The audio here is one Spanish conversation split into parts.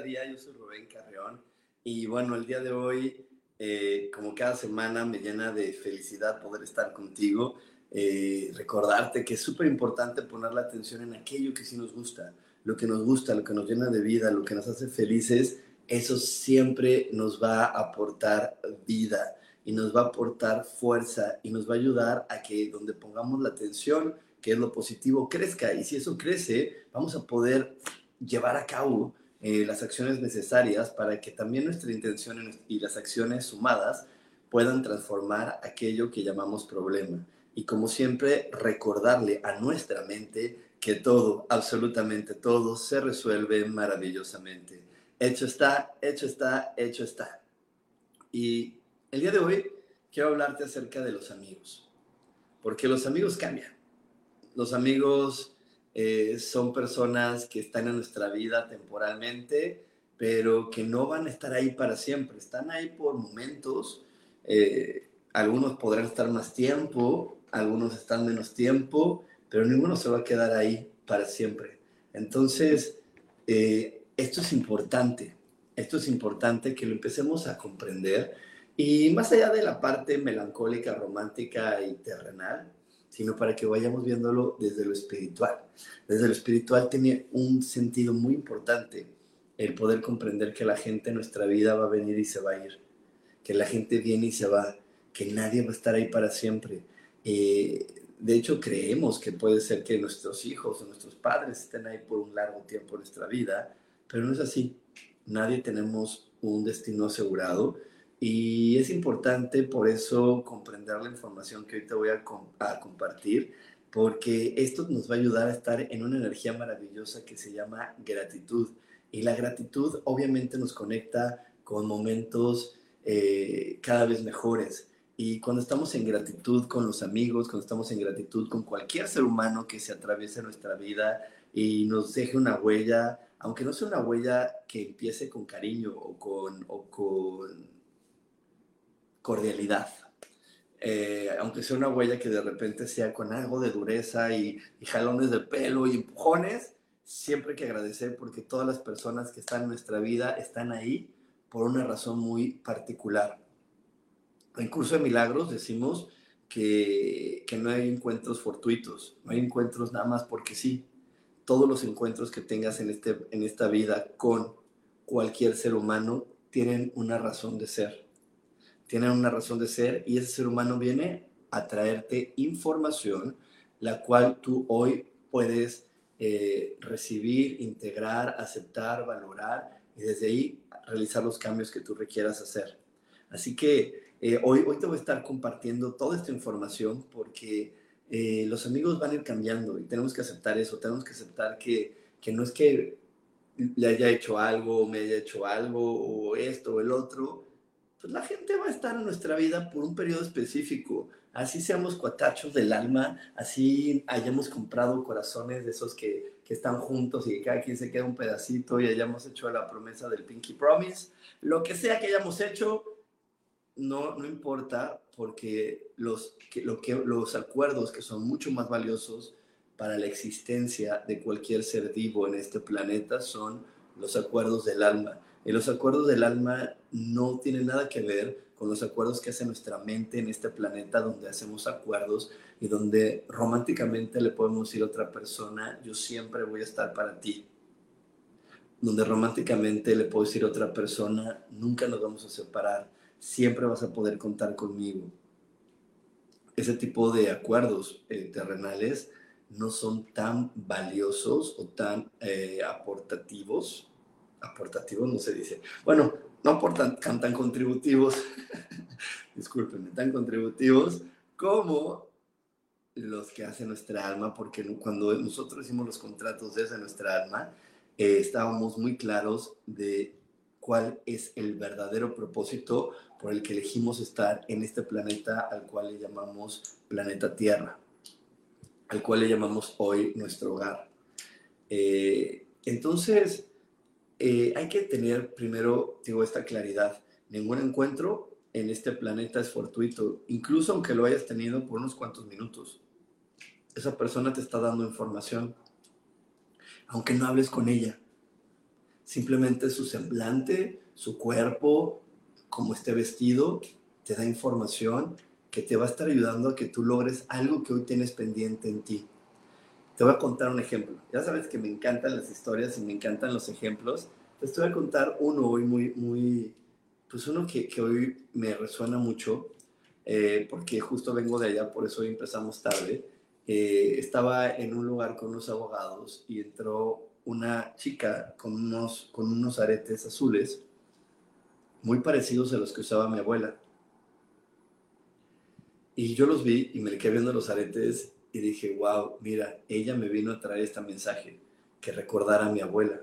Día. Yo soy Rubén Carreón y bueno, el día de hoy, eh, como cada semana, me llena de felicidad poder estar contigo. Eh, recordarte que es súper importante poner la atención en aquello que sí nos gusta, lo que nos gusta, lo que nos llena de vida, lo que nos hace felices. Eso siempre nos va a aportar vida y nos va a aportar fuerza y nos va a ayudar a que donde pongamos la atención, que es lo positivo, crezca. Y si eso crece, vamos a poder llevar a cabo eh, las acciones necesarias para que también nuestra intención y las acciones sumadas puedan transformar aquello que llamamos problema. Y como siempre, recordarle a nuestra mente que todo, absolutamente todo, se resuelve maravillosamente. Hecho está, hecho está, hecho está. Y el día de hoy quiero hablarte acerca de los amigos, porque los amigos cambian los amigos eh, son personas que están en nuestra vida temporalmente, pero que no van a estar ahí para siempre. Están ahí por momentos. Eh, algunos podrán estar más tiempo, algunos están menos tiempo, pero ninguno se va a quedar ahí para siempre. Entonces, eh, esto es importante. Esto es importante que lo empecemos a comprender. Y más allá de la parte melancólica, romántica y terrenal, sino para que vayamos viéndolo desde lo espiritual. Desde lo espiritual tiene un sentido muy importante el poder comprender que la gente en nuestra vida va a venir y se va a ir, que la gente viene y se va, que nadie va a estar ahí para siempre. Eh, de hecho, creemos que puede ser que nuestros hijos o nuestros padres estén ahí por un largo tiempo en nuestra vida, pero no es así. Nadie tenemos un destino asegurado y es importante por eso comprender la información que hoy te voy a, compartir, porque esto nos va a ayudar a estar en una energía maravillosa que se llama gratitud. Y la gratitud obviamente nos conecta con momentos eh, cada vez mejores. Y cuando estamos en gratitud con los amigos, cuando estamos en gratitud con cualquier ser humano que se atraviese nuestra vida y nos deje una huella, aunque no sea una huella que empiece con cariño o con, o con cordialidad. Eh, aunque sea una huella que de repente sea con algo de dureza y, jalones de pelo y empujones, siempre hay que agradecer porque todas las personas que están en nuestra vida están ahí por una razón muy particular. En Curso de Milagros decimos que, que no hay encuentros fortuitos, no hay encuentros nada más porque sí. Todos los encuentros que tengas en, este, en esta vida con cualquier ser humano tienen una razón de ser tienen una razón de ser y ese ser humano viene a traerte información, la cual tú hoy puedes eh, recibir, integrar, aceptar, valorar y desde ahí realizar los cambios que tú requieras hacer. Así que eh, hoy, hoy te voy a estar compartiendo toda esta información porque eh, los amigos van a ir cambiando y tenemos que aceptar eso, tenemos que aceptar que, que no es que le haya hecho algo, me haya hecho algo, o esto o el otro, pues la gente va a estar en nuestra vida por un periodo específico. Así seamos cuatachos del alma, así hayamos comprado corazones de esos que, que están juntos y que cada quien se queda un pedacito y hayamos hecho la promesa del Pinky Promise. Lo que sea que hayamos hecho, no, no importa, porque los, que, lo que, los acuerdos que son mucho más valiosos para la existencia de cualquier ser vivo en este planeta son los acuerdos del alma y los acuerdos del alma no tienen nada que ver con los acuerdos que hace nuestra mente en este planeta, donde hacemos acuerdos y donde románticamente le podemos decir a otra persona, yo siempre voy a estar para ti. Donde románticamente le puedo decir a otra persona, nunca nos vamos a separar. siempre vas a poder contar conmigo. Ese tipo de acuerdos eh, terrenales no son tan valiosos o tan eh, aportativos. Aportativos no se dice. Bueno, no aportan tan, contributivos, discúlpenme, tan contributivos como los que hace nuestra alma, porque cuando nosotros hicimos los contratos desde nuestra alma, eh, estábamos muy claros de cuál es el verdadero propósito por el que elegimos estar en este planeta al cual le llamamos planeta Tierra, al cual le llamamos hoy nuestro hogar. Eh, entonces, eh, hay que tener primero, digo, esta claridad. Ningún encuentro en este planeta es fortuito, incluso aunque lo hayas tenido por unos cuantos minutos. Esa persona te está dando información, aunque no hables con ella. Simplemente su semblante, su cuerpo, como esté vestido, te da información que te va a estar ayudando a que tú logres algo que hoy tienes pendiente en ti. Te voy a contar un ejemplo. Ya sabes que me encantan las historias y me encantan los ejemplos. Te voy a contar uno hoy muy, muy, pues uno que, que hoy me resuena mucho, eh, porque justo vengo de allá, por eso hoy empezamos tarde. Eh, estaba en un lugar con unos abogados y entró una chica con unos, con unos aretes azules muy parecidos a los que usaba mi abuela. Y yo los vi y me quedé viendo los aretes y dije, wow, mira, ella me vino a traer este mensaje, que recordara a mi abuela.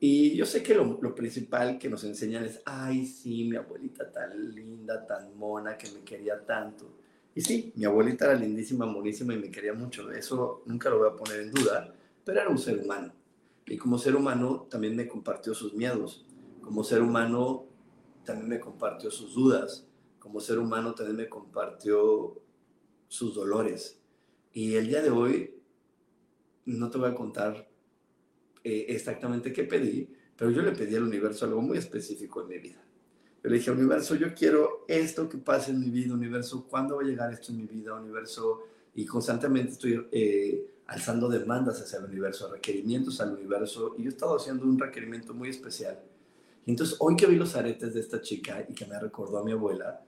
Y yo sé que lo, lo, principal que nos enseñan es, ay, sí, mi abuelita tan linda, tan mona, que me quería tanto. Y sí, mi abuelita era lindísima, monísima y me quería mucho. Eso nunca lo voy a poner en duda, pero era un ser humano. Y como ser humano también me compartió sus miedos. Como ser humano también me compartió sus dudas. Como ser humano también me compartió sus dolores. Y el día de hoy no te voy a contar eh, exactamente qué pedí, pero yo le pedí al universo algo muy específico en mi vida. Yo le dije, universo, yo quiero esto que pase en mi vida, universo, ¿cuándo va a llegar esto en mi vida, universo? Y constantemente estoy eh, alzando demandas hacia el universo, requerimientos al universo, y yo he estado haciendo un requerimiento muy especial. Y entonces, hoy que vi los aretes de esta chica y que me recordó a mi abuela,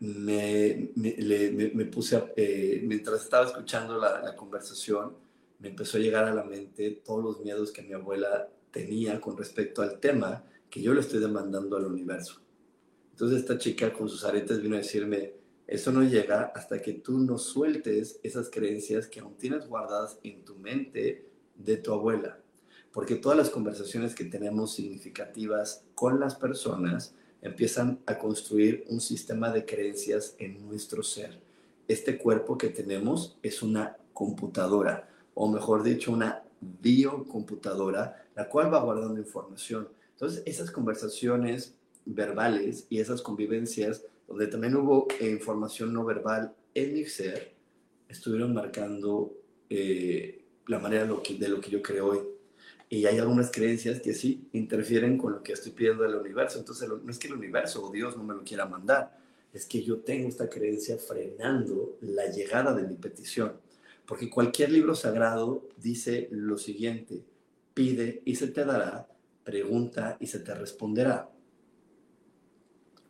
me, me, puse, eh, mientras estaba escuchando la, la conversación, me empezó a llegar a la mente todos los miedos que mi abuela tenía con respecto al tema que yo le estoy demandando al universo. Entonces esta chica con sus aretes vino a decirme, eso no llega hasta que tú no sueltes esas creencias que aún tienes guardadas en tu mente de tu abuela. Porque todas las conversaciones que tenemos significativas con las personas empiezan a construir un sistema de creencias en nuestro ser. Este cuerpo que tenemos es una computadora o mejor dicho, una biocomputadora, la cual va guardando información. Entonces, esas conversaciones verbales y esas convivencias, donde también hubo eh, información no verbal en mi ser, estuvieron marcando eh, la manera de lo, que, yo creo hoy. Y hay algunas creencias que sí interfieren con lo que estoy pidiendo del universo. Entonces, no es que el universo o Dios no me lo quiera mandar, es que yo tengo esta creencia frenando la llegada de mi petición. Porque cualquier libro sagrado dice lo siguiente, pide y se te dará, pregunta y se te responderá.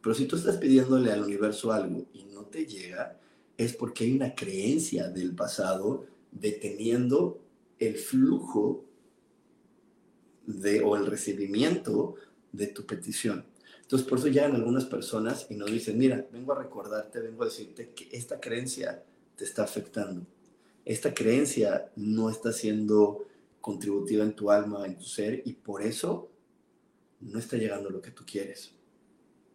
Pero si tú estás pidiéndole al universo algo y no te llega, es porque hay una creencia del pasado deteniendo el flujo de, o el recibimiento de tu petición. Entonces, por eso llegan algunas personas y nos dicen, mira, vengo a recordarte, vengo a decirte que esta creencia te está afectando esta creencia no está siendo contributiva en tu alma, en tu ser, y por eso no está llegando lo que tú quieres.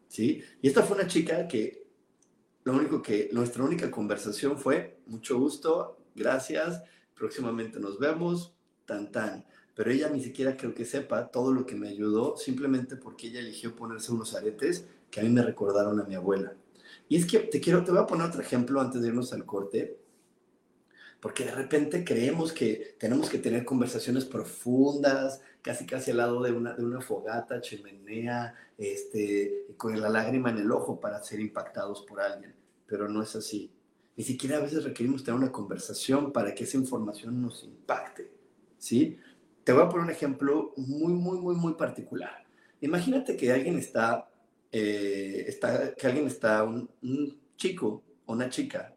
¿Sí? Y esta fue una chica que lo único que, nuestra única conversación fue, mucho gusto, gracias, próximamente nos vemos, tan tan. Pero ella ni siquiera creo que sepa todo lo que me ayudó, simplemente porque ella eligió ponerse unos aretes que a mí me recordaron a mi abuela. Y es que te quiero, te voy a poner otro ejemplo antes de irnos al corte porque de repente creemos que tenemos que tener conversaciones profundas, casi casi al lado de una, de una fogata, chimenea, este, con la lágrima en el ojo para ser impactados por alguien, pero no es así. Ni siquiera a veces requerimos tener una conversación para que esa información nos impacte, ¿sí? Te voy a poner un ejemplo muy, muy, muy, muy particular. Imagínate que alguien está eh, está, que alguien está, un, un chico o una chica,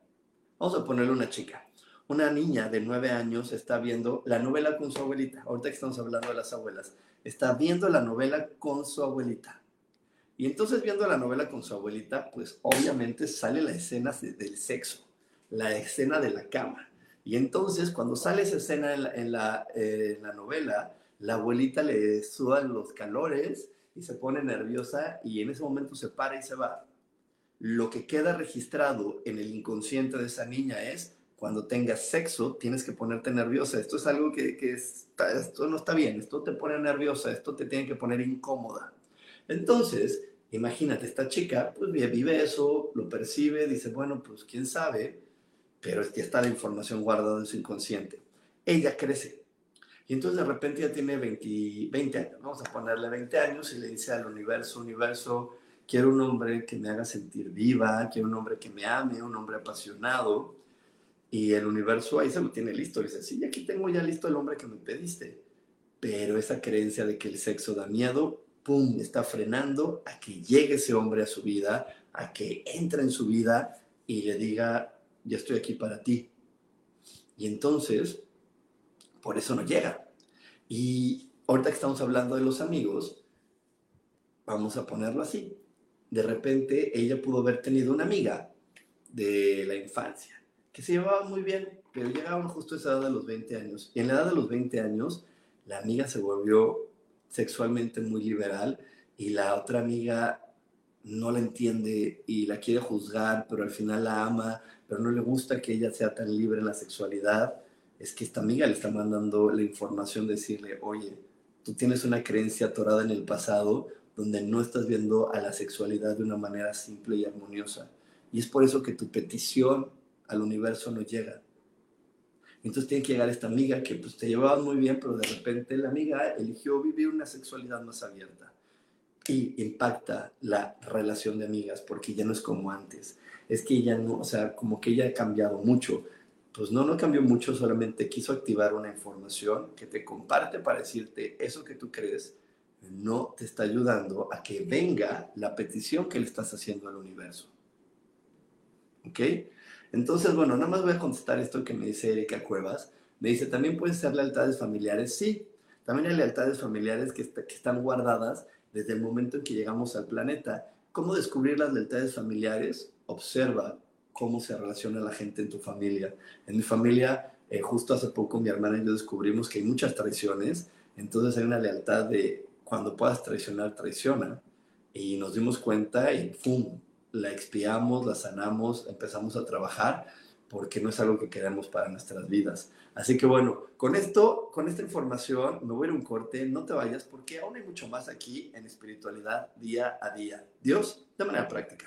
vamos a ponerle una chica, una niña de nueve años está viendo la novela con su abuelita, ahorita que estamos hablando de las abuelas, está viendo la novela con su abuelita. Y entonces viendo la novela con su abuelita, pues obviamente sale la escena del sexo, la escena de la cama. Y entonces cuando sale esa escena en la, la, novela, la abuelita le sudan los calores y se pone nerviosa y en ese momento se para y se va. Lo que queda registrado en el inconsciente de esa niña es cuando tengas sexo tienes que ponerte nerviosa. Esto es algo que, que esto no está bien, esto te pone nerviosa, esto te tiene que poner incómoda. Entonces, imagínate, esta chica pues vive eso, lo percibe, dice, bueno, pues quién sabe, pero ya está la información guardada en su inconsciente. Ella crece. Y entonces de repente ya tiene 20, 20 años, vamos a ponerle 20 años y le dice al universo, universo, quiero un hombre que me haga sentir viva, quiero un hombre que me ame, un hombre apasionado. Y el universo ahí se lo tiene listo. dice, sí, aquí tengo ya listo el hombre que me pediste. Pero esa creencia de que el sexo da miedo, ¡pum!, está frenando a que llegue ese hombre a su vida, a que entre en su vida y le diga, ya estoy aquí para ti. Y entonces, por eso no llega. Y ahorita que estamos hablando de los amigos, vamos a ponerlo así de repente ella pudo haber tenido una amiga de la infancia que se llevaba muy bien, pero llegaban justo a esa edad de los 20 años. Y en la edad de los 20 años, la amiga se volvió sexualmente muy liberal y la otra amiga no la entiende y la quiere juzgar, pero al final la ama, pero no le gusta que ella sea tan libre en la sexualidad. Es que esta amiga le está mandando la información, decirle, oye, tú tienes una creencia atorada en el pasado, donde no estás viendo a la sexualidad de una manera simple y armoniosa. Y es por eso que tu petición al universo no llega. Entonces tiene que llegar esta amiga que pues, te llevaba muy bien, pero de repente la amiga eligió vivir una sexualidad más abierta. Y impacta la relación de amigas porque ya no es como antes. Es que ella no, o sea, como que ella ha cambiado mucho. Pues no, no cambió mucho, solamente quiso activar una información que te comparte para decirte eso que tú crees no te está ayudando a que venga la petición que le estás haciendo al universo. ¿Ok? Entonces, bueno, nada más voy a contestar esto que me dice Erika Cuevas. Me dice, ¿también pueden ser lealtades familiares? Sí, también hay lealtades familiares que, que están guardadas desde el momento en que llegamos al planeta. ¿Cómo descubrir las lealtades familiares? Observa cómo se relaciona la gente en tu familia. En mi familia, eh, justo hace poco mi hermana y yo descubrimos que hay muchas traiciones, entonces hay una lealtad de cuando puedas traicionar, traiciona. Y nos dimos cuenta y ¡pum! La expiamos, la sanamos, empezamos a trabajar porque no es algo que queremos para nuestras vidas. Así que bueno, con esto, con esta información, me voy a ir un corte, no te vayas porque aún hay mucho más aquí en espiritualidad día a día. Dios, de manera práctica.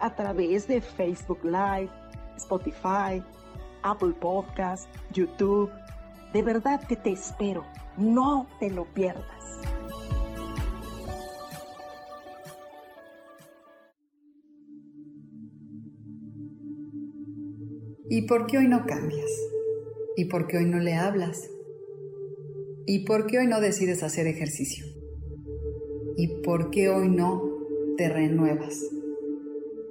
a través de Facebook Live, Spotify, Apple Podcast, YouTube. De verdad que te espero. No te lo pierdas. ¿Y por qué hoy no cambias? ¿Y por qué hoy no le hablas? ¿Y por qué hoy no decides hacer ejercicio? ¿Y por qué hoy no te renuevas?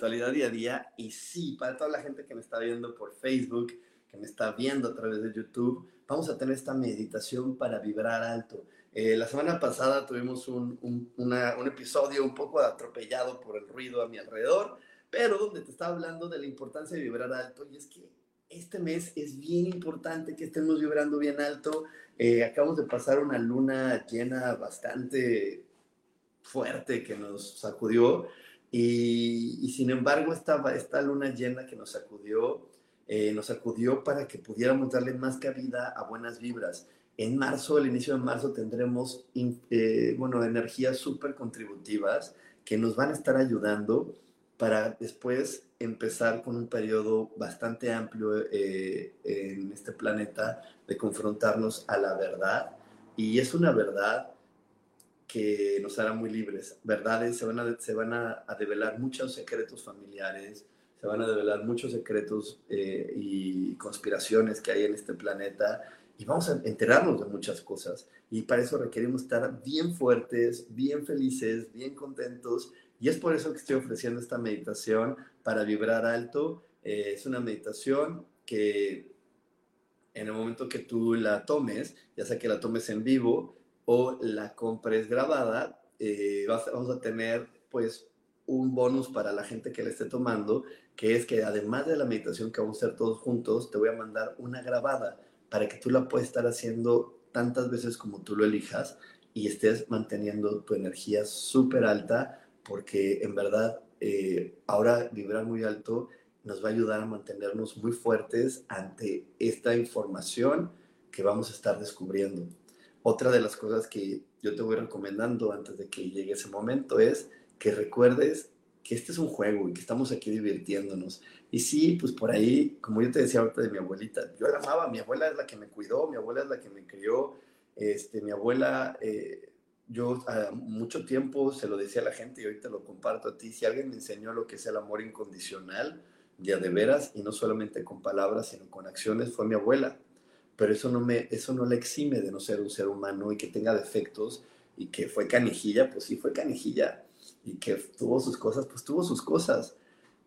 Espiritualidad Día a Día. Y sí, para toda la gente que me está viendo por Facebook, que me está viendo a través de YouTube, vamos a tener esta meditación para vibrar alto. Eh, la semana pasada tuvimos un, un, episodio un poco atropellado por el ruido a mi alrededor, pero donde te estaba hablando de la importancia de vibrar alto. Y es que este mes es bien importante que estemos vibrando bien alto. Eh, acabamos de pasar una luna llena bastante fuerte que nos sacudió y, sin embargo esta, esta luna llena que nos sacudió, eh, nos sacudió para que pudiéramos darle más cabida a buenas vibras. En marzo, el inicio de marzo, tendremos, eh, bueno, energías súper contributivas que nos van a estar ayudando para después empezar con un periodo bastante amplio eh, en este planeta de confrontarnos a la verdad. Y es una verdad que nos hará muy libres. Verdades, se van a, se van a, develar muchos secretos familiares, se van a develar muchos secretos eh, y conspiraciones que hay en este planeta y vamos a enterarnos de muchas cosas. Y para eso requerimos estar bien fuertes, bien felices, bien contentos. Y es por eso que estoy ofreciendo esta meditación para vibrar alto. Eh, es una meditación que en el momento que tú la tomes, ya sea que la tomes en vivo, o la compres grabada, eh, vamos a tener pues un bonus para la gente que la esté tomando, que es que además de la meditación que vamos a hacer todos juntos, te voy a mandar una grabada para que tú la puedas estar haciendo tantas veces como tú lo elijas y estés manteniendo tu energía súper alta, porque en verdad eh, ahora vibrar muy alto nos va a ayudar a mantenernos muy fuertes ante esta información que vamos a estar descubriendo. Otra de las cosas que yo te voy recomendando antes de que llegue ese momento es que recuerdes que este es un juego y que estamos aquí divirtiéndonos. Y sí, pues por ahí, como yo te decía ahorita de mi abuelita, yo la amaba, mi abuela es la que me cuidó, mi abuela es la que me crió, este, mi abuela, eh, yo a mucho tiempo se lo decía a la gente y ahorita lo comparto a ti, si alguien me enseñó lo que es el amor incondicional, ya de veras, y no solamente con palabras, sino con acciones, fue mi abuela pero eso no, me, eso no le exime de no ser un ser humano y que tenga defectos y que fue canijilla, pues sí fue canijilla y que tuvo sus cosas, pues tuvo sus cosas.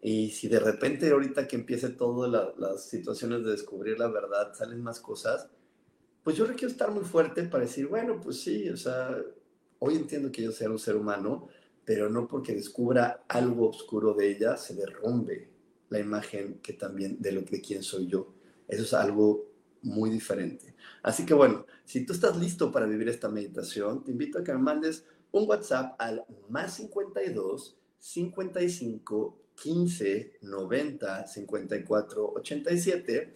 Y si de repente ahorita que empiece todas las situaciones de descubrir la verdad, salen más cosas, pues yo requiero estar muy fuerte para decir, bueno, pues sí, o sea, hoy entiendo que yo sea un ser humano, pero no porque descubra algo oscuro de ella se derrumbe la imagen que también de lo que quién soy yo. Eso es algo muy diferente. Así que bueno, si tú estás listo para vivir esta meditación, te invito a que me mandes un WhatsApp al más 52 55 15 90 54 87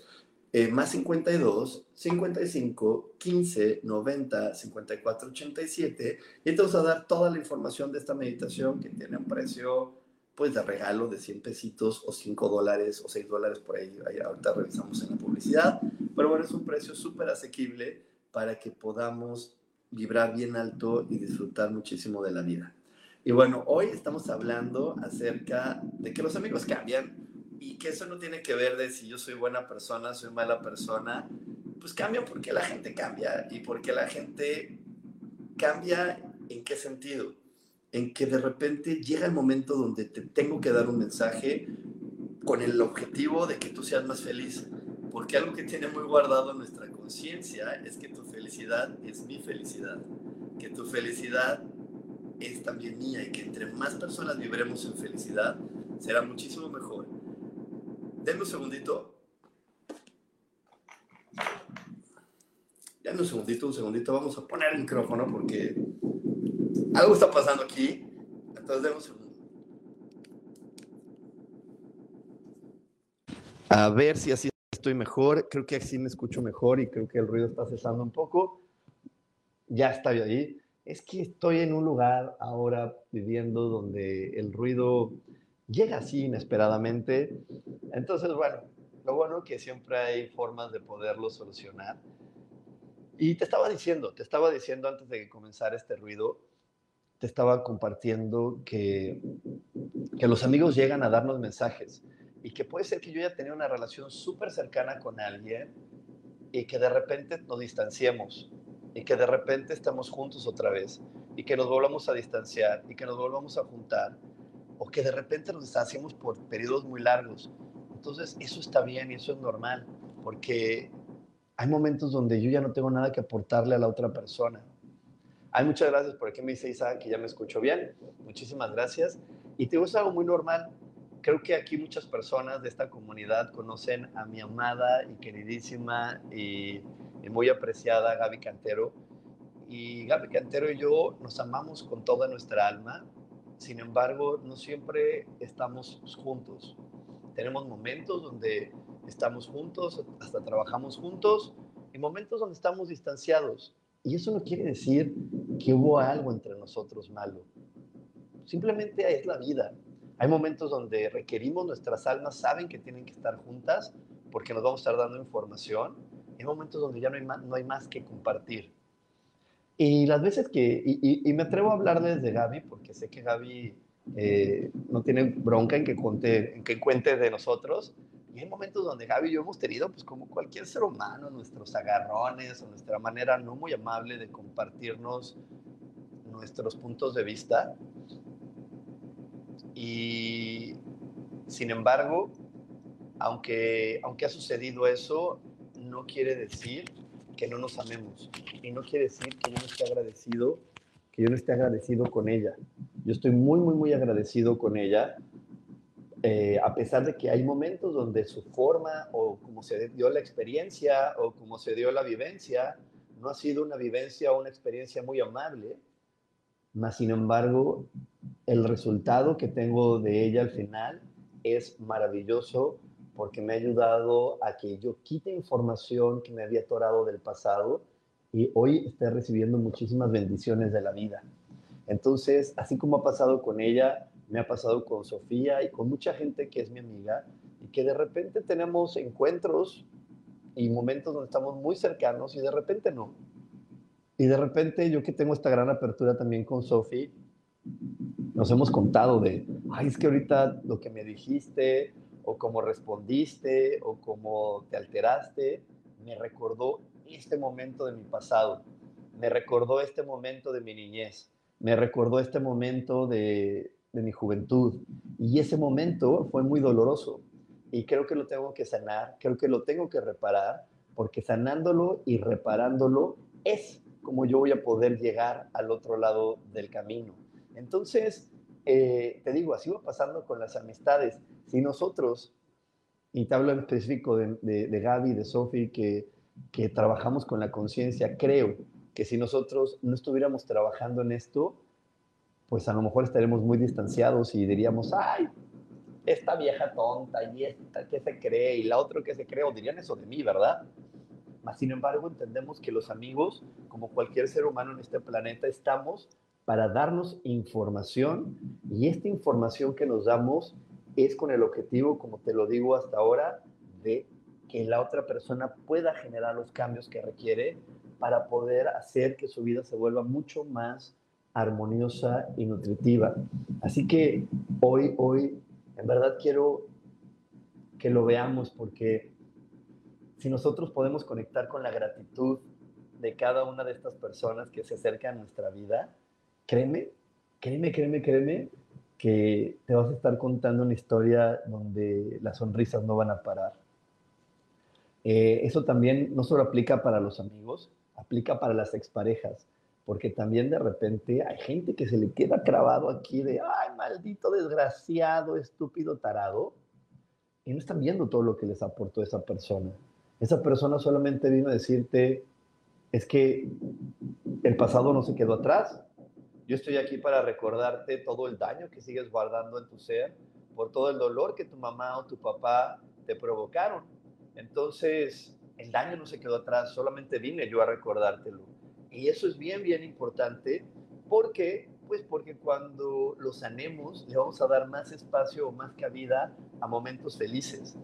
más 52 55 15 90 54 87 y te vamos a dar toda la información de esta meditación que tiene un precio pues de regalo de 100 pesitos o 5 dólares o 6 dólares por ahí, ahí ahorita revisamos en la publicidad pero bueno, es un precio súper asequible para que podamos vibrar bien alto y disfrutar muchísimo de la vida. Y bueno, hoy estamos hablando acerca de que los amigos cambian y que eso no tiene que ver de si yo soy buena persona, soy mala persona, pues cambian porque la gente cambia y porque la gente cambia en qué sentido, en que de repente llega el momento donde te tengo que dar un mensaje con el objetivo de que tú seas más feliz porque algo que tiene muy guardado nuestra conciencia es que tu felicidad es mi felicidad, que tu felicidad es también mía y que entre más personas vivremos en felicidad, será muchísimo mejor. Denme un segundito. Denme un segundito, un segundito. Vamos a poner el micrófono porque algo está pasando aquí. Entonces, denme un segundo. A ver si así estoy mejor. Creo que así me escucho mejor y creo que el ruido está cesando un poco. Ya estoy ahí. Es que estoy en un lugar ahora viviendo donde el ruido llega así inesperadamente. Entonces, bueno, lo bueno que siempre hay formas de poderlo solucionar. Y te estaba diciendo, te estaba diciendo antes de que comenzara este ruido, te estaba compartiendo que, que los amigos llegan a darnos mensajes y que puede ser que yo ya tenía una relación súper cercana con alguien y que de repente nos distanciemos y que de repente estamos juntos otra vez y que nos volvamos a distanciar y que nos volvamos a juntar o que de repente nos distanciemos por periodos muy largos. Entonces eso está bien y eso es normal porque hay momentos donde yo ya no tengo nada que aportarle a la otra persona. Hay muchas gracias por aquí me dice Isa que ya me escucho bien. Muchísimas gracias. Y te gusta algo muy normal. Creo que aquí muchas personas de esta comunidad conocen a mi amada y queridísima y, y muy apreciada Gaby Cantero. Y Gaby Cantero y yo nos amamos con toda nuestra alma. Sin embargo, no siempre estamos juntos. Tenemos momentos donde estamos juntos, hasta trabajamos juntos, y momentos donde estamos distanciados. Y eso no quiere decir que hubo algo entre nosotros malo. Simplemente es la vida. Hay momentos donde requerimos, nuestras almas saben que tienen que estar juntas porque nos vamos a estar dando información. Hay momentos donde ya no hay más, que compartir. Y las veces que, y, me atrevo a hablar desde Gaby, porque sé que Gaby eh, no tiene bronca en que, cuente, en que cuente de nosotros, hay momentos donde Gaby y yo hemos tenido, pues como cualquier ser humano, nuestros agarrones o nuestra manera no muy amable de compartirnos nuestros puntos de vista. Y sin embargo, aunque, aunque ha sucedido eso, no quiere decir que no nos amemos. Y no quiere decir que yo no esté agradecido, que yo no esté agradecido con ella. Yo estoy muy, muy, muy agradecido con ella eh, a pesar de que hay momentos donde su forma o como se dio la experiencia o como se dio la vivencia no ha sido una vivencia o una experiencia muy amable, mas sin embargo el resultado que tengo de ella al final es maravilloso porque me ha ayudado a que yo quite información que me había atorado del pasado y hoy esté recibiendo muchísimas bendiciones de la vida. Entonces, así como ha pasado con ella, me ha pasado con Sofía y con mucha gente que es mi amiga y que de repente tenemos encuentros y momentos donde estamos muy cercanos y de repente no. Y de repente yo que tengo esta gran apertura también con Sofía, nos hemos contado de, ay, es que ahorita lo que me dijiste o cómo respondiste o cómo te alteraste, me recordó este momento de mi pasado, me recordó este momento de mi niñez, me recordó este momento de, de mi juventud. Y ese momento fue muy doloroso. Y creo que lo tengo que sanar, creo que lo tengo que reparar, porque sanándolo y reparándolo es como yo voy a poder llegar al otro lado del camino. Entonces, eh, te digo, así va pasando con las amistades. Si nosotros, y te hablo en específico de, de, de Gaby, de Sophie, que, que trabajamos con la conciencia, creo que si nosotros no estuviéramos trabajando en esto, pues a lo mejor estaremos muy distanciados y diríamos, ay, esta vieja tonta y esta que se cree y la otra que se cree, o dirían eso de mí, ¿verdad? Mas, sin embargo, entendemos que los amigos, como cualquier ser humano en este planeta, estamos para darnos información y esta información que nos damos es con el objetivo, como te lo digo hasta ahora, de que la otra persona pueda generar los cambios que requiere para poder hacer que su vida se vuelva mucho más armoniosa y nutritiva. Así que hoy, hoy, en verdad quiero que lo veamos porque si nosotros podemos conectar con la gratitud de cada una de estas personas que se acercan a nuestra vida, créeme, créeme, créeme, créeme que te vas a estar contando una historia donde las sonrisas no van a parar. Eh, eso también no solo aplica para los amigos, aplica para las exparejas porque también de repente hay gente que se le queda clavado aquí de, ay, maldito desgraciado, estúpido tarado, y no están viendo todo lo que les aportó esa persona. Esa persona solamente vino a decirte, es que el pasado no se quedó atrás. Yo estoy aquí para recordarte todo el daño que sigues guardando en tu ser, por todo el dolor que tu mamá o tu papá te provocaron. Entonces, el daño no se quedó atrás, solamente vine yo a recordártelo. Y eso es bien, bien importante porque, pues porque cuando lo sanemos, le vamos a dar más espacio o más cabida a momentos felices.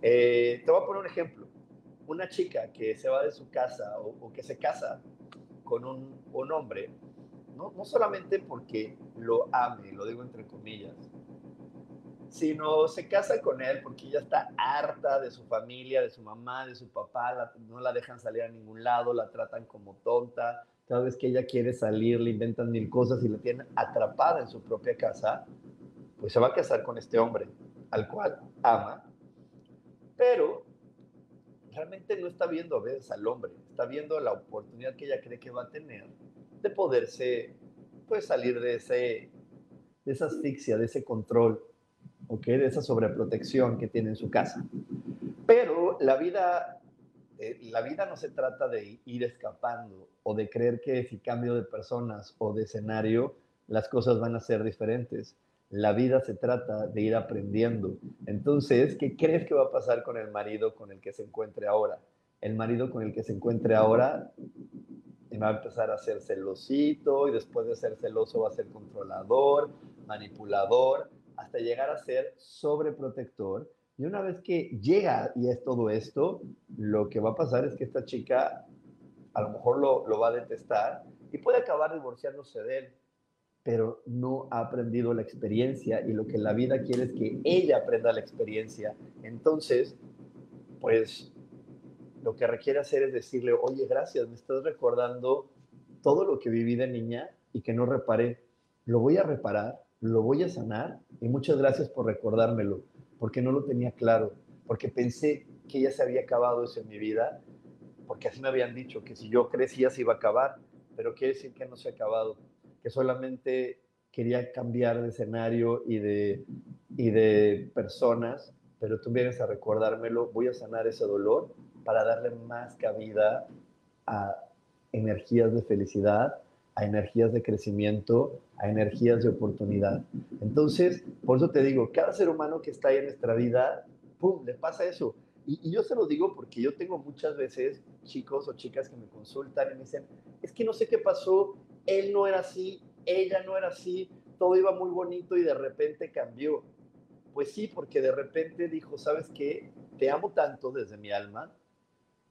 Eh, te voy a poner un ejemplo. Una chica que se va de su casa o, que se casa con un, un hombre, ¿no? no solamente porque lo ame, lo digo entre comillas, sino se casa con él porque ella está harta de su familia, de su mamá, de su papá, no la dejan salir a ningún lado, la tratan como tonta, cada vez que ella quiere salir le inventan mil cosas y la tienen atrapada en su propia casa, pues se va a casar con este hombre al cual ama, pero realmente no está viendo a veces al hombre, está viendo la oportunidad que ella cree que va a tener de poderse pues salir de ese de esa asfixia, de ese control ¿ok? De esa sobreprotección que tiene en su casa. Pero la vida, eh, la vida no se trata de ir escapando o de creer que si cambio de personas o de escenario, las cosas van a ser diferentes. La vida se trata de ir aprendiendo. Entonces, ¿qué crees que va a pasar con el marido con el que se encuentre ahora? El marido con el que se encuentre ahora va a empezar a ser celosito y después de ser celoso va a ser controlador, manipulador, hasta llegar a ser sobreprotector. Y una vez que llega y es todo esto, lo que va a pasar es que esta chica a lo mejor lo, lo va a detestar y puede acabar divorciándose de él, pero no ha aprendido la experiencia y lo que la vida quiere es que ella aprenda la experiencia. Entonces, pues lo que requiere hacer es decirle, oye, gracias, me estás recordando todo lo que viví de niña y que no reparé. Lo voy a reparar lo voy a sanar y muchas gracias por recordármelo, porque no lo tenía claro, porque pensé que ya se había acabado eso en mi vida, porque así me habían dicho que si yo crecía se iba a acabar, pero quiere decir que no se ha acabado, que solamente quería cambiar de escenario y de, y de personas, pero tú vienes a recordármelo, voy a sanar ese dolor para darle más cabida a energías de felicidad, a energías de crecimiento, a energías de oportunidad. Entonces, por eso te digo, cada ser humano que está ahí en nuestra vida, ¡pum!, le pasa eso. Y, yo se lo digo porque yo tengo muchas veces chicos o chicas que me consultan y me dicen, es que no sé qué pasó, él no era así, ella no era así, todo iba muy bonito y de repente cambió. Pues sí, porque de repente dijo, ¿sabes qué? Te amo tanto desde mi alma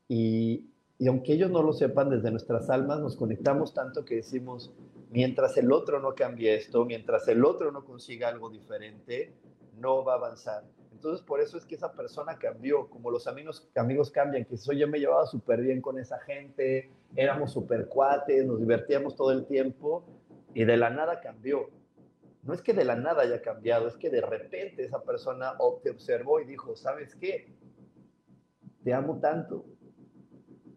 y, y aunque ellos no lo sepan, desde nuestras almas nos conectamos tanto que decimos, mientras el otro no cambie esto, mientras el otro no consiga algo diferente, no va a avanzar. Entonces, por eso es que esa persona cambió, como los amigos, amigos cambian, que yo me llevaba súper bien con esa gente, éramos súper cuates, nos divertíamos todo el tiempo, y de la nada cambió. No es que de la nada haya cambiado, es que de repente esa persona te observó y dijo, ¿sabes qué? Te amo tanto,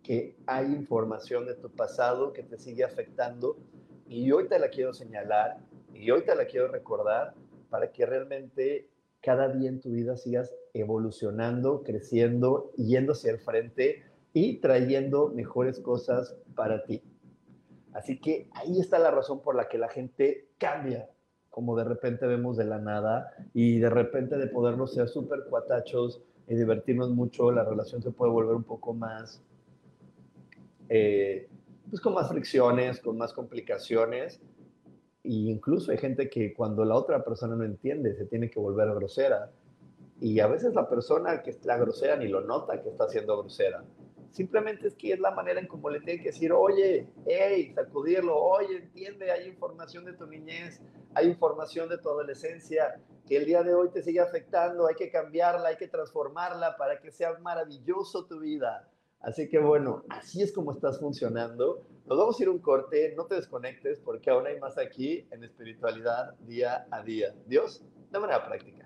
que hay información de tu pasado que te sigue afectando y hoy te la quiero señalar y hoy te la quiero recordar para que realmente cada día en tu vida sigas evolucionando, creciendo, yendo hacia el frente y trayendo mejores cosas para ti. Así que ahí está la razón por la que la gente cambia, como de repente vemos de la nada y de repente de podernos ser súper cuatachos y divertirnos mucho, la relación se puede volver un poco más eh, pues con más fricciones, con más complicaciones. E incluso hay gente que cuando la otra persona no entiende, se tiene que volver grosera. Y a veces la persona que es la grosera ni lo nota que está siendo grosera. Simplemente es que es la manera en cómo le tiene que decir, oye, hey, sacudirlo, oye, entiende, hay información de tu niñez, hay información de tu adolescencia, que el día de hoy te sigue afectando, hay que cambiarla, hay que transformarla para que sea maravilloso tu vida Así que bueno, así es como estás funcionando. Nos vamos a ir un corte, no te desconectes porque aún hay más aquí en espiritualidad día a día. Dios, de manera práctica.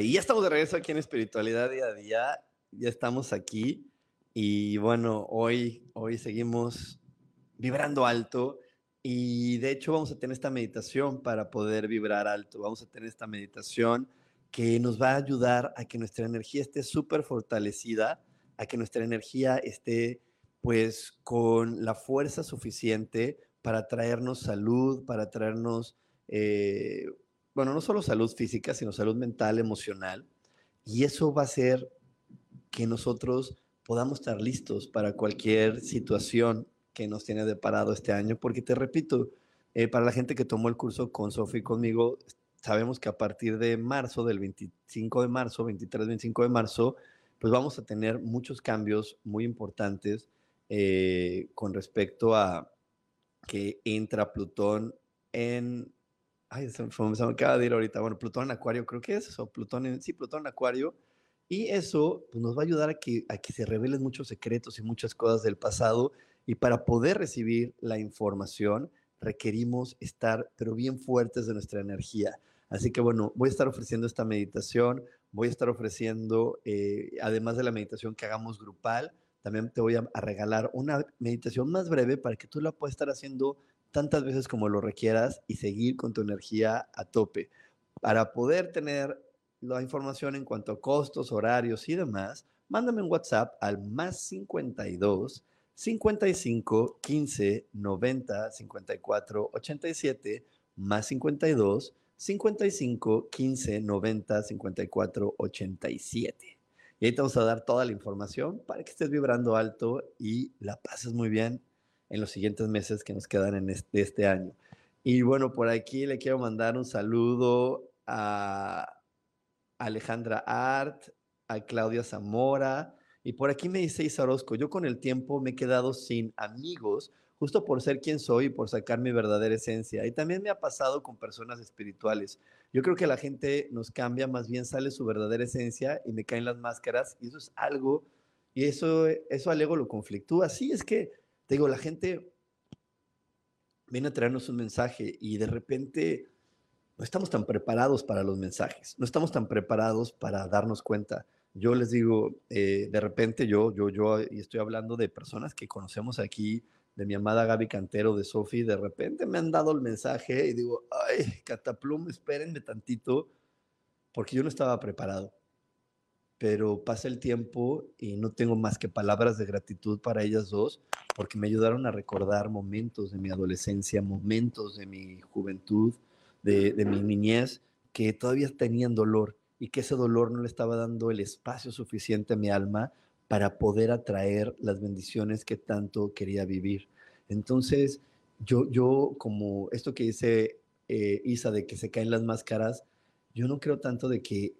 Y ya estamos de regreso aquí en Espiritualidad Día a Día. Ya estamos aquí. Y bueno, hoy, hoy seguimos vibrando alto. Y de hecho vamos a tener esta meditación para poder vibrar alto. Vamos a tener esta meditación que nos va a ayudar a que nuestra energía esté súper fortalecida, a que nuestra energía esté pues con la fuerza suficiente para traernos salud, para traernos eh, bueno, no solo salud física, sino salud mental, emocional. Y eso va a hacer que nosotros podamos estar listos para cualquier situación que nos tiene deparado este año, porque te repito, eh, para la gente que tomó el curso con Sofía y conmigo, sabemos que a partir de marzo, del 25 de marzo, 23, 25 de marzo, pues vamos a tener muchos cambios muy importantes eh, con respecto a que entra Plutón en ay, se, me acaba de ir ahorita, bueno, Plutón en Acuario, creo que es eso, Plutón en, sí, Plutón en Acuario, y eso pues, nos va a ayudar a que, a que se revelen muchos secretos y muchas cosas del pasado, y para poder recibir la información requerimos estar, pero bien fuertes de nuestra energía. Así que bueno, voy a estar ofreciendo esta meditación, voy a estar ofreciendo, eh, además de la meditación que hagamos grupal, también te voy a, a, regalar una meditación más breve para que tú la puedas estar haciendo tantas veces como lo requieras y seguir con tu energía a tope. Para poder tener la información en cuanto a costos, horarios y demás, mándame un WhatsApp al más 52 55 15 90 54 87 más 52 55 15 90 54 87. Y ahí te vamos a dar toda la información para que estés vibrando alto y la pases muy bien en los siguientes meses que nos quedan en este, este año. Y bueno, por aquí le quiero mandar un saludo a Alejandra Art, a Claudia Zamora, y por aquí me dice Isa Orozco, yo con el tiempo me he quedado sin amigos justo por ser quien soy y por sacar mi verdadera esencia. Y también me ha pasado con personas espirituales. Yo creo que la gente nos cambia, más bien sale su verdadera esencia y me caen las máscaras y eso es algo, y eso, eso al ego lo conflictúa. Sí, es que te digo, la gente viene a traernos un mensaje y de repente no estamos tan preparados para los mensajes, no estamos tan preparados para darnos cuenta. Yo les digo, eh, de repente yo, yo, yo, y estoy hablando de personas que conocemos aquí, de mi amada Gaby Cantero, de Sofi, de repente me han dado el mensaje y digo, ay, Cataplum, espérenme tantito, porque yo no estaba preparado pero pasa el tiempo y no tengo más que palabras de gratitud para ellas dos, porque me ayudaron a recordar momentos de mi adolescencia, momentos de mi juventud, de, mi niñez, que todavía tenían dolor y que ese dolor no le estaba dando el espacio suficiente a mi alma para poder atraer las bendiciones que tanto quería vivir. Entonces, yo, yo como esto que dice eh, Isa de que se caen las máscaras, yo no creo tanto de que,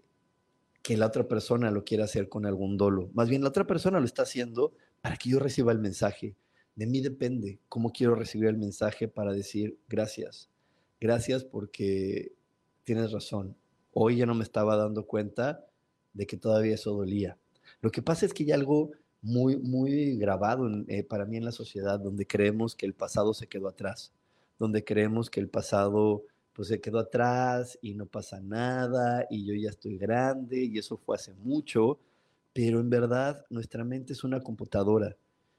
que la otra persona lo quiera hacer con algún dolo. Más bien, la otra persona lo está haciendo para que yo reciba el mensaje. De mí depende cómo quiero recibir el mensaje para decir gracias. Gracias porque tienes razón. Hoy ya no me estaba dando cuenta de que todavía eso dolía. Lo que pasa es que hay algo muy, muy grabado eh, para mí en la sociedad donde creemos que el pasado se quedó atrás, donde creemos que el pasado pues se quedó atrás y no pasa nada y yo ya estoy grande y eso fue hace mucho, pero en verdad nuestra mente es una computadora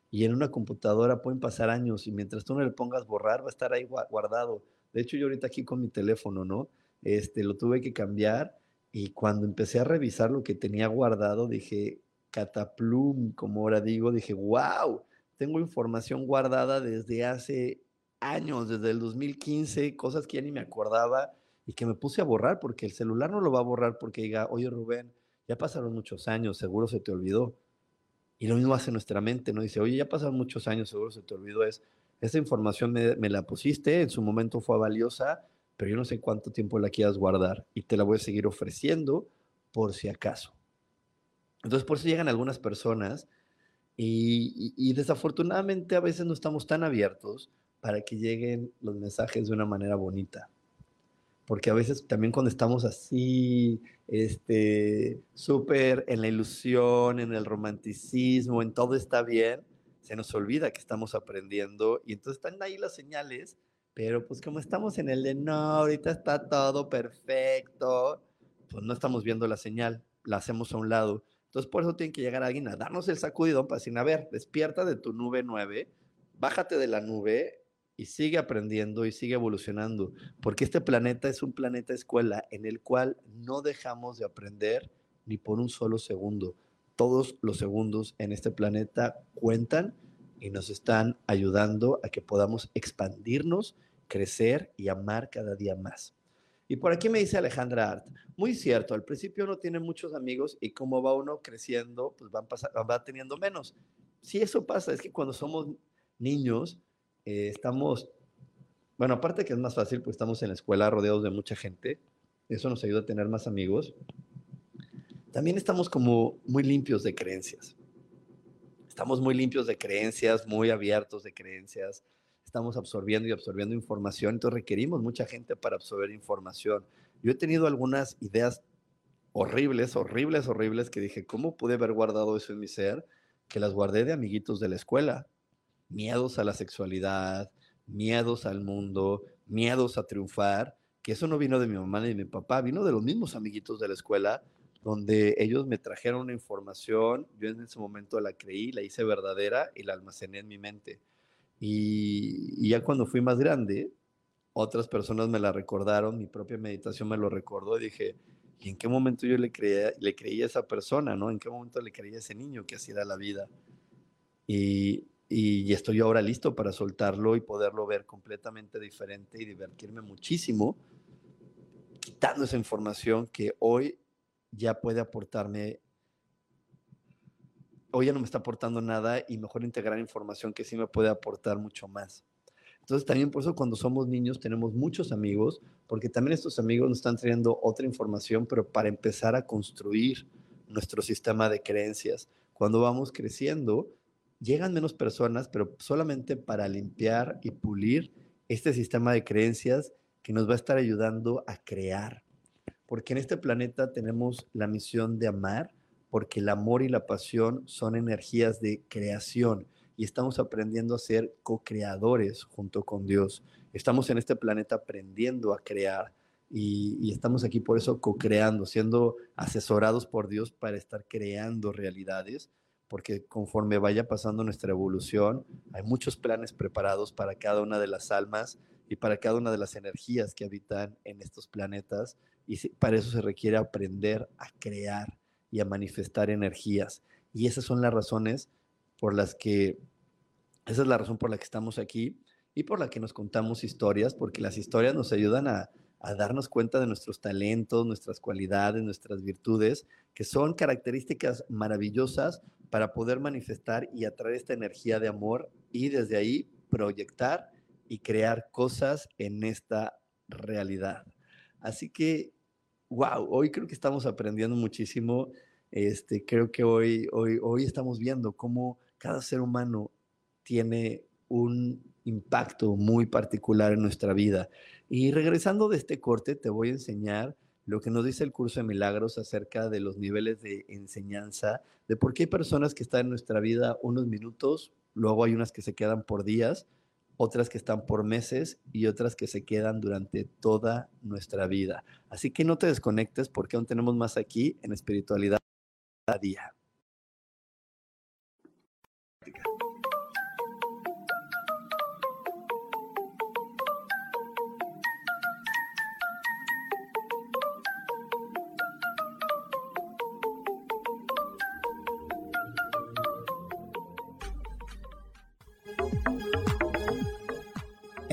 y en una computadora pueden pasar años y mientras tú no le pongas borrar va a estar ahí guardado. De hecho yo ahorita aquí con mi teléfono, ¿no? este, lo tuve que cambiar y cuando empecé a revisar lo que tenía guardado, dije, cataplum, como ahora digo, dije, wow, tengo información guardada desde hace años, desde el 2015, cosas que ya ni me acordaba y que me puse a borrar porque el celular no lo va a borrar porque diga, oye Rubén, ya pasaron muchos años, seguro se te olvidó. Y lo mismo hace nuestra mente, ¿no? Dice, oye, ya pasaron muchos años, seguro se te olvidó. Es, esta información me, me la pusiste, en su momento fue valiosa, pero yo no sé cuánto tiempo la quieras guardar y te la voy a seguir ofreciendo por si acaso. Entonces, por eso llegan algunas personas y, desafortunadamente a veces no estamos tan abiertos para que lleguen los mensajes de una manera bonita. Porque a veces también cuando estamos así, este, súper en la ilusión, en el romanticismo, en todo está bien, se nos olvida que estamos aprendiendo y entonces están ahí las señales pero pues como estamos en el de no, ahorita está todo perfecto, pues no estamos viendo la señal, la hacemos a un lado. Entonces por eso tiene que llegar alguien a darnos el sacudidón para decir, a ver, despierta de tu nube 9, bájate de la nube y sigue aprendiendo y sigue evolucionando, porque este planeta es un planeta escuela en el cual no dejamos de aprender ni por un solo segundo. Todos los segundos en este planeta cuentan y nos están ayudando a que podamos expandirnos crecer y amar cada día más. Y por aquí me dice Alejandra Art, muy cierto, al principio uno tiene muchos amigos y como va uno creciendo, pues van va teniendo menos. Si eso pasa, es que cuando somos niños, eh, estamos, bueno, aparte que es más fácil, pues estamos en la escuela rodeados de mucha gente, eso nos ayuda a tener más amigos. También estamos como muy limpios de creencias. Estamos muy limpios de creencias, muy abiertos de creencias estamos absorbiendo y absorbiendo información, entonces requerimos mucha gente para absorber información. Yo he tenido algunas ideas horribles, horribles, horribles, que dije, ¿cómo pude haber guardado eso en mi ser? Que las guardé de amiguitos de la escuela. Miedos a la sexualidad, miedos al mundo, miedos a triunfar, que eso no vino de mi mamá ni de mi papá, vino de los mismos amiguitos de la escuela, donde ellos me trajeron una información, yo en ese momento la creí, la hice verdadera y la almacené en mi mente. Y, ya cuando fui más grande, otras personas me la recordaron, mi propia meditación me lo recordó y dije, ¿y en qué momento yo le creía, le creía a esa persona, no? ¿En qué momento le creía a ese niño que así era la vida? Y, y estoy ahora listo para soltarlo y poderlo ver completamente diferente y divertirme muchísimo, quitando esa información que hoy ya puede aportarme hoy ya no me está aportando nada y mejor integrar información que sí me puede aportar mucho más. Entonces también por eso cuando somos niños tenemos muchos amigos, porque también estos amigos nos están trayendo otra información, pero para empezar a construir nuestro sistema de creencias. Cuando vamos creciendo, llegan menos personas, pero solamente para limpiar y pulir este sistema de creencias que nos va a estar ayudando a crear. Porque en este planeta tenemos la misión de amar, porque el amor y la pasión son energías de creación y estamos aprendiendo a ser co-creadores junto con Dios. Estamos en este planeta aprendiendo a crear y, estamos aquí por eso co-creando, siendo asesorados por Dios para estar creando realidades, porque conforme vaya pasando nuestra evolución, hay muchos planes preparados para cada una de las almas y para cada una de las energías que habitan en estos planetas y para eso se requiere aprender a crear y a manifestar energías. Y esas son las razones por las que, esa es la razón por la que estamos aquí y por la que nos contamos historias, porque las historias nos ayudan a, a darnos cuenta de nuestros talentos, nuestras cualidades, nuestras virtudes, que son características maravillosas para poder manifestar y atraer esta energía de amor y desde ahí proyectar y crear cosas en esta realidad. Así que, wow, hoy creo que estamos aprendiendo muchísimo. Este, creo que hoy, hoy, hoy estamos viendo cómo cada ser humano tiene un impacto muy particular en nuestra vida. Y regresando de este corte, te voy a enseñar lo que nos dice el curso de milagros acerca de los niveles de enseñanza, de por qué hay personas que están en nuestra vida unos minutos, luego hay unas que se quedan por días, otras que están por meses y otras que se quedan durante toda nuestra vida. Así que no te desconectes porque aún tenemos más aquí en espiritualidad a día.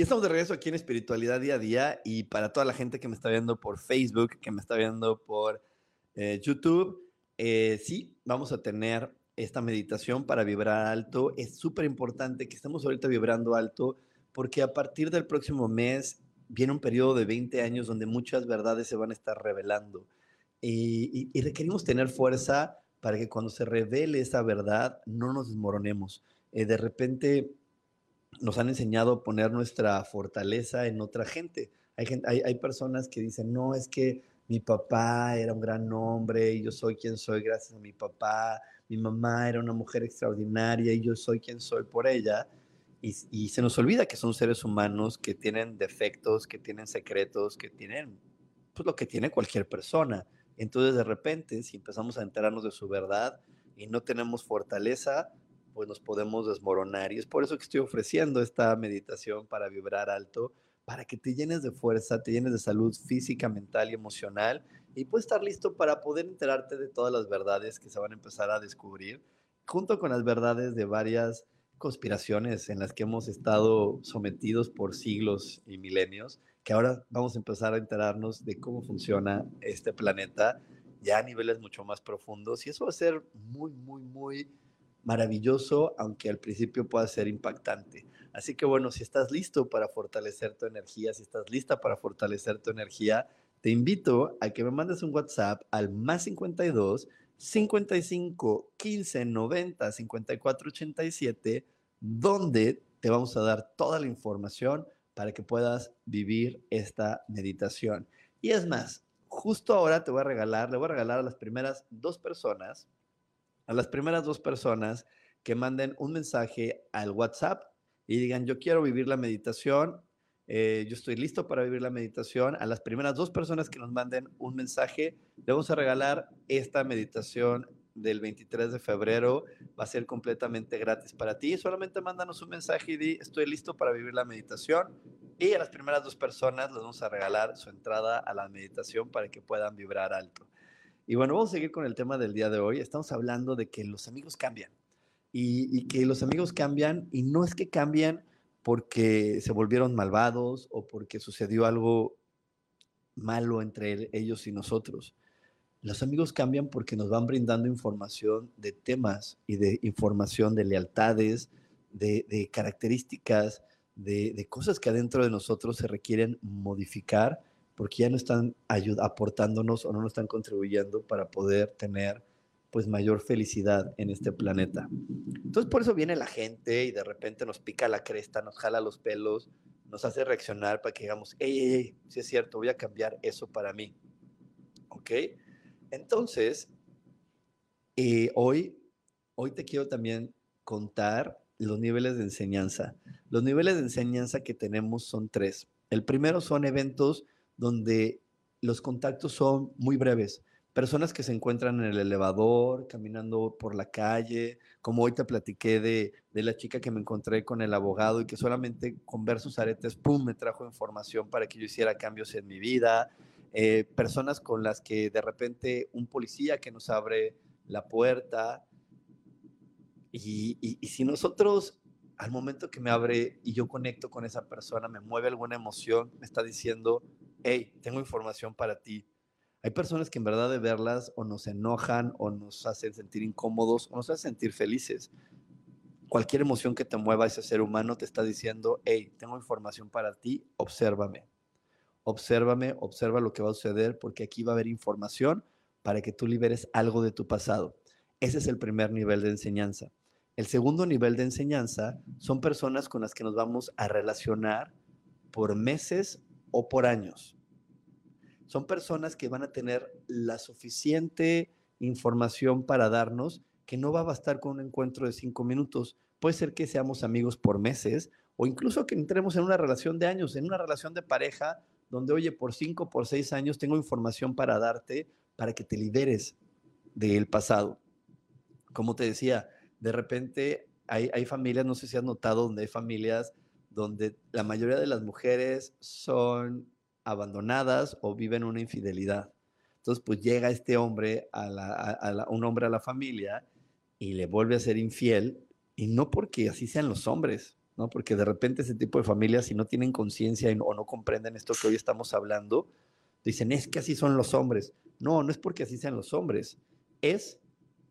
Y estamos de regreso aquí en Espiritualidad Día a Día y para toda la gente que me está viendo por Facebook, que me está viendo por eh, YouTube, eh, sí, vamos a tener esta meditación para vibrar alto. Es súper importante que estemos ahorita vibrando alto porque a partir del próximo mes viene un periodo de 20 años donde muchas verdades se van a estar revelando y, requerimos tener fuerza para que cuando se revele esa verdad no nos desmoronemos. Eh, de repente nos han enseñado a poner nuestra fortaleza en otra gente. Hay, hay, hay, personas que dicen, no, es que mi papá era un gran hombre y yo soy quien soy gracias a mi papá, mi mamá era una mujer extraordinaria y yo soy quien soy por ella. Y, y se nos olvida que son seres humanos que tienen defectos, que tienen secretos, que tienen pues, lo que tiene cualquier persona. Entonces, de repente, si empezamos a enterarnos de su verdad y no tenemos fortaleza, pues nos podemos desmoronar. Y es por eso que estoy ofreciendo esta meditación para vibrar alto, para que te llenes de fuerza, te llenes de salud física, mental y emocional, y puedes estar listo para poder enterarte de todas las verdades que se van a empezar a descubrir, junto con las verdades de varias conspiraciones en las que hemos estado sometidos por siglos y milenios, que ahora vamos a empezar a enterarnos de cómo funciona este planeta ya a niveles mucho más profundos y eso va a ser muy, muy, muy maravilloso, aunque al principio pueda ser impactante. Así que bueno, si estás listo para fortalecer tu energía, si estás lista para fortalecer tu energía, te invito a que me mandes un WhatsApp al más 52 55 15 90 54 87, donde te vamos a dar toda la información para que puedas vivir esta meditación. Y es más, justo ahora te voy a regalar, le voy a regalar a las primeras dos personas a las primeras dos personas que manden un mensaje al WhatsApp y digan, yo quiero vivir la meditación, eh, yo estoy listo para vivir la meditación. A las primeras dos personas que nos manden un mensaje, le vamos a regalar esta meditación del 23 de febrero. Va a ser completamente gratis para ti. Solamente mándanos un mensaje y di, estoy listo para vivir la meditación. Y a las primeras dos personas les vamos a regalar su entrada a la meditación para que puedan vibrar alto. Y bueno, vamos a seguir con el tema del día de hoy. Estamos hablando de que los amigos cambian y, y que los amigos cambian y no es que cambian porque se volvieron malvados o porque sucedió algo malo entre ellos y nosotros. Los amigos cambian porque nos van brindando información de temas y de información de lealtades, de, características, de, cosas que adentro de nosotros se requieren modificar porque ya no están aportándonos o no nos están contribuyendo para poder tener pues mayor felicidad en este planeta. Entonces por eso viene la gente y de repente nos pica la cresta, nos jala los pelos, nos hace reaccionar para que digamos, hey, hey, hey, sí es cierto, voy a cambiar eso para mí. ¿Ok? Entonces, eh, hoy, hoy te quiero también contar los niveles de enseñanza. Los niveles de enseñanza que tenemos son tres. El primero son eventos donde los contactos son muy breves. Personas que se encuentran en el elevador, caminando por la calle, como hoy te platiqué de, de la chica que me encontré con el abogado y que solamente con ver sus aretes, ¡pum!, me trajo información para que yo hiciera cambios en mi vida. Eh, personas con las que de repente un policía que nos abre la puerta. Y, y, si nosotros al momento que me abre y yo conecto con esa persona, me mueve alguna emoción, me está diciendo, hey, tengo información para ti. Hay personas que en verdad de verlas o nos enojan o nos hacen sentir incómodos o nos hacen sentir felices. Cualquier emoción que te mueva ese ser humano te está diciendo, hey, tengo información para ti, obsérvame obsérvame, observa lo que va a suceder, porque aquí va a haber información para que tú liberes algo de tu pasado. Ese es el primer nivel de enseñanza. El segundo nivel de enseñanza son personas con las que nos vamos a relacionar por meses o por años. Son personas que van a tener la suficiente información para darnos que no va a bastar con un encuentro de cinco minutos. Puede ser que seamos amigos por meses o incluso que entremos en una relación de años, en una relación de pareja donde, oye, por cinco, por seis años tengo información para darte para que te liberes del pasado. Como te decía, de repente hay, hay familias, no sé si has notado, donde hay familias donde la mayoría de las mujeres son abandonadas o viven una infidelidad. Entonces, pues llega este hombre, a, la, un hombre a la familia y le vuelve a ser infiel, y no porque así sean los hombres, ¿no? Porque de repente ese tipo de familias, si no tienen conciencia o no comprenden esto que hoy estamos hablando, dicen, es que así son los hombres. No, no es porque así sean los hombres, es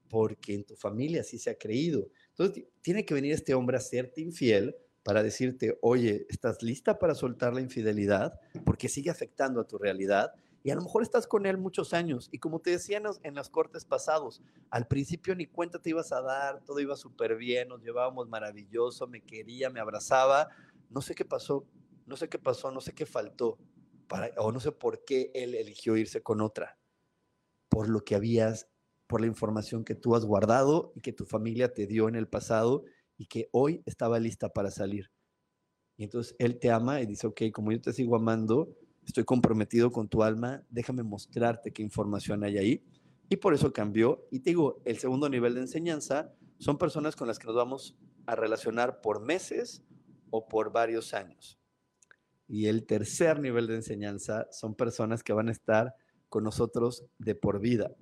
porque en tu familia así se ha creído. Entonces, tiene que venir este hombre a serte infiel para decirte, oye, ¿estás lista para soltar la infidelidad? Porque sigue afectando a tu realidad y a lo mejor estás con él muchos años. Y como te decía en los, cortes pasados, al principio ni cuenta te ibas a dar, todo iba súper bien, nos llevábamos maravilloso, me quería, me abrazaba. No sé qué pasó, no sé qué pasó, no sé qué faltó, para, o no sé por qué él eligió irse con otra. Por lo que habías, por la información que tú has guardado y que tu familia te dio en el pasado y que hoy estaba lista para salir. Y entonces él te ama y dice, ok, como yo te sigo amando, estoy comprometido con tu alma, déjame mostrarte qué información hay ahí. Y por eso cambió. Y te digo, el segundo nivel de enseñanza son personas con las que nos vamos a relacionar por meses o por varios años. Y el tercer nivel de enseñanza son personas que van a estar con nosotros de por vida.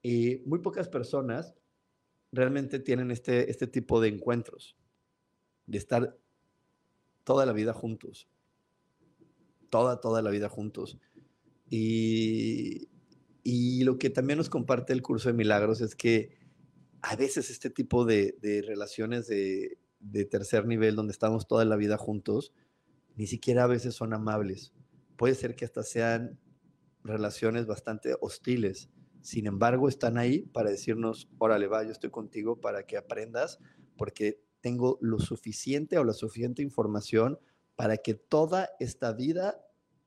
Y muy pocas personas realmente tienen este, este tipo de encuentros, de estar toda la vida juntos toda, toda la vida juntos. Y, y lo que también nos comparte el curso de milagros es que a veces este tipo de, de relaciones de, de, tercer nivel, donde estamos toda la vida juntos, ni siquiera a veces son amables. Puede ser que hasta sean relaciones bastante hostiles. Sin embargo, están ahí para decirnos, órale, va, yo estoy contigo para que aprendas, porque tengo lo suficiente o la suficiente información para que toda esta vida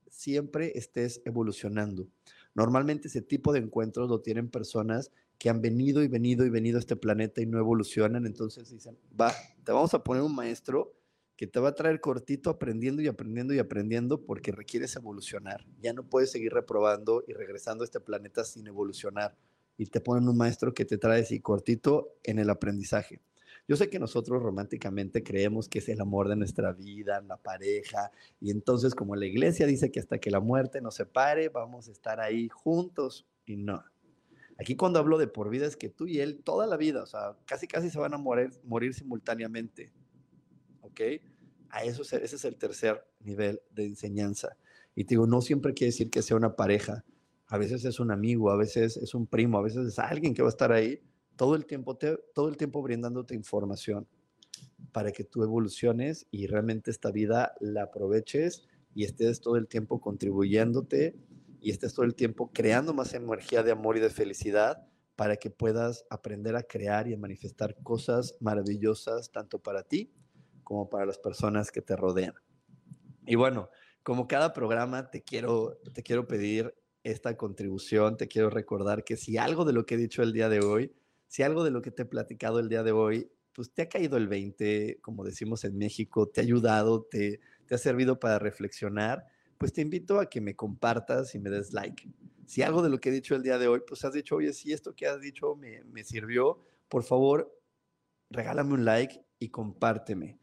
siempre estés evolucionando. Normalmente ese tipo de encuentros lo tienen personas que han venido y venido y venido a este planeta y no evolucionan, entonces dicen, va, te vamos a poner un maestro que te va a traer cortito aprendiendo y aprendiendo y aprendiendo porque requieres evolucionar. Ya no puedes seguir reprobando y regresando a este planeta sin evolucionar. Y te ponen un maestro que te trae así cortito en el aprendizaje. Yo sé que nosotros románticamente creemos que es el amor de nuestra vida, la pareja, y entonces como la iglesia dice que hasta que la muerte nos separe, vamos a estar ahí juntos, y no. Aquí cuando hablo de por vida es que tú y él toda la vida, o sea, casi casi se van a morir, morir simultáneamente. ¿Ok? A eso, ese es el tercer nivel de enseñanza. Y te digo, no siempre quiere decir que sea una pareja. A veces es un amigo, a veces es un primo, a veces es alguien que va a estar ahí todo el tiempo, todo el tiempo brindándote información para que tú evoluciones y realmente esta vida la aproveches y estés todo el tiempo contribuyéndote y estés todo el tiempo creando más energía de amor y de felicidad para que puedas aprender a crear y a manifestar cosas maravillosas tanto para ti como para las personas que te rodean. Y bueno, como cada programa, te quiero, te quiero pedir esta contribución, te quiero recordar que si algo de lo que he dicho el día de hoy, si algo de lo que te he platicado el día de hoy, pues te ha caído el 20, como decimos en México, te ha ayudado, te, te ha servido para reflexionar, pues te invito a que me compartas y me des like. Si algo de lo que he dicho el día de hoy, pues has dicho, oye, si esto que has dicho me, me sirvió, por favor, regálame un like y compárteme.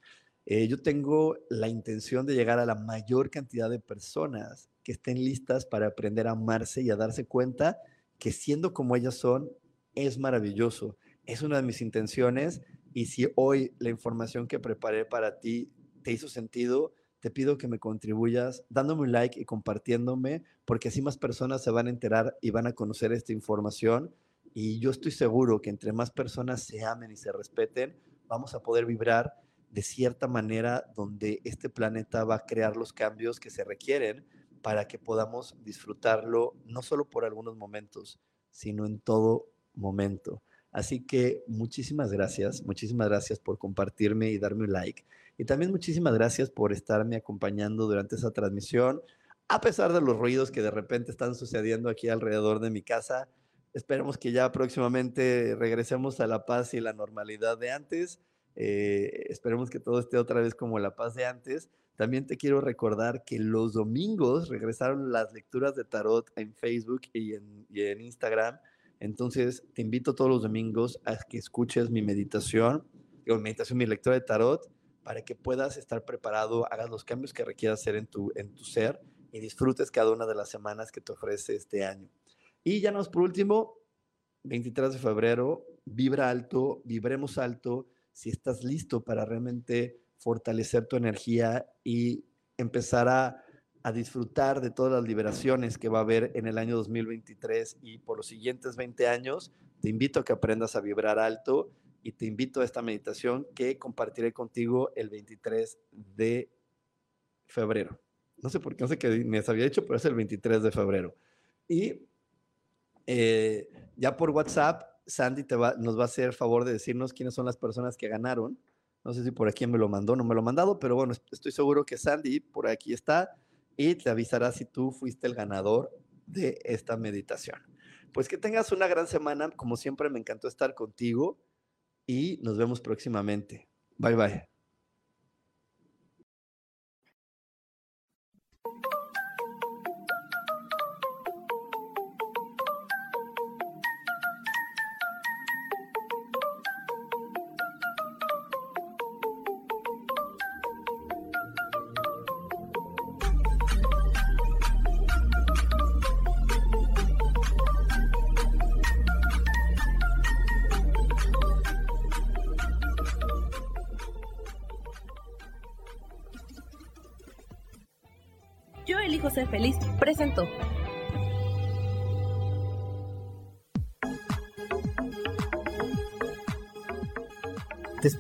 Eh, yo tengo la intención de llegar a la mayor cantidad de personas que estén listas para aprender a amarse y a darse cuenta que siendo como ellas son, es maravilloso. Es una de mis intenciones y si hoy la información que preparé para ti te hizo sentido, te pido que me contribuyas dándome un like y compartiéndome, porque así más personas se van a enterar y van a conocer esta información. Y yo estoy seguro que entre más personas se amen y se respeten, vamos a poder vibrar de cierta manera donde este planeta va a crear los cambios que se requieren para que podamos disfrutarlo no solo por algunos momentos, sino en todo momento. Así que muchísimas gracias, muchísimas gracias por compartirme y darme un like. Y también muchísimas gracias por estarme acompañando durante esa transmisión, a pesar de los ruidos que de repente están sucediendo aquí alrededor de mi casa. Esperemos que ya próximamente regresemos a la paz y la normalidad de antes. Eh, esperemos que todo esté otra vez como la paz de antes. También te quiero recordar que los domingos regresaron las lecturas de tarot en Facebook y en, Instagram. Entonces, te invito todos los domingos a que escuches mi meditación, mi meditación, mi lectura de tarot, para que puedas estar preparado, hagas los cambios que requieras hacer en tu, en tu ser y disfrutes cada una de las semanas que te ofrece este año. Y ya nos, por último, 23 de febrero, vibra alto, vibremos alto si estás listo para realmente fortalecer tu energía y empezar a, disfrutar de todas las liberaciones que va a haber en el año 2023 y por los siguientes 20 años, te invito a que aprendas a vibrar alto y te invito a esta meditación que compartiré contigo el 23 de febrero. No sé por qué, no sé qué me había hecho, pero es el 23 de febrero. Y eh, ya por WhatsApp Sandy te va, nos va a hacer favor de decirnos quiénes son las personas que ganaron. No sé si por aquí me lo mandó, no me lo ha mandado, pero bueno, estoy seguro que Sandy por aquí está y te avisará si tú fuiste el ganador de esta meditación. Pues que tengas una gran semana, como siempre me encantó estar contigo y nos vemos próximamente. Bye bye.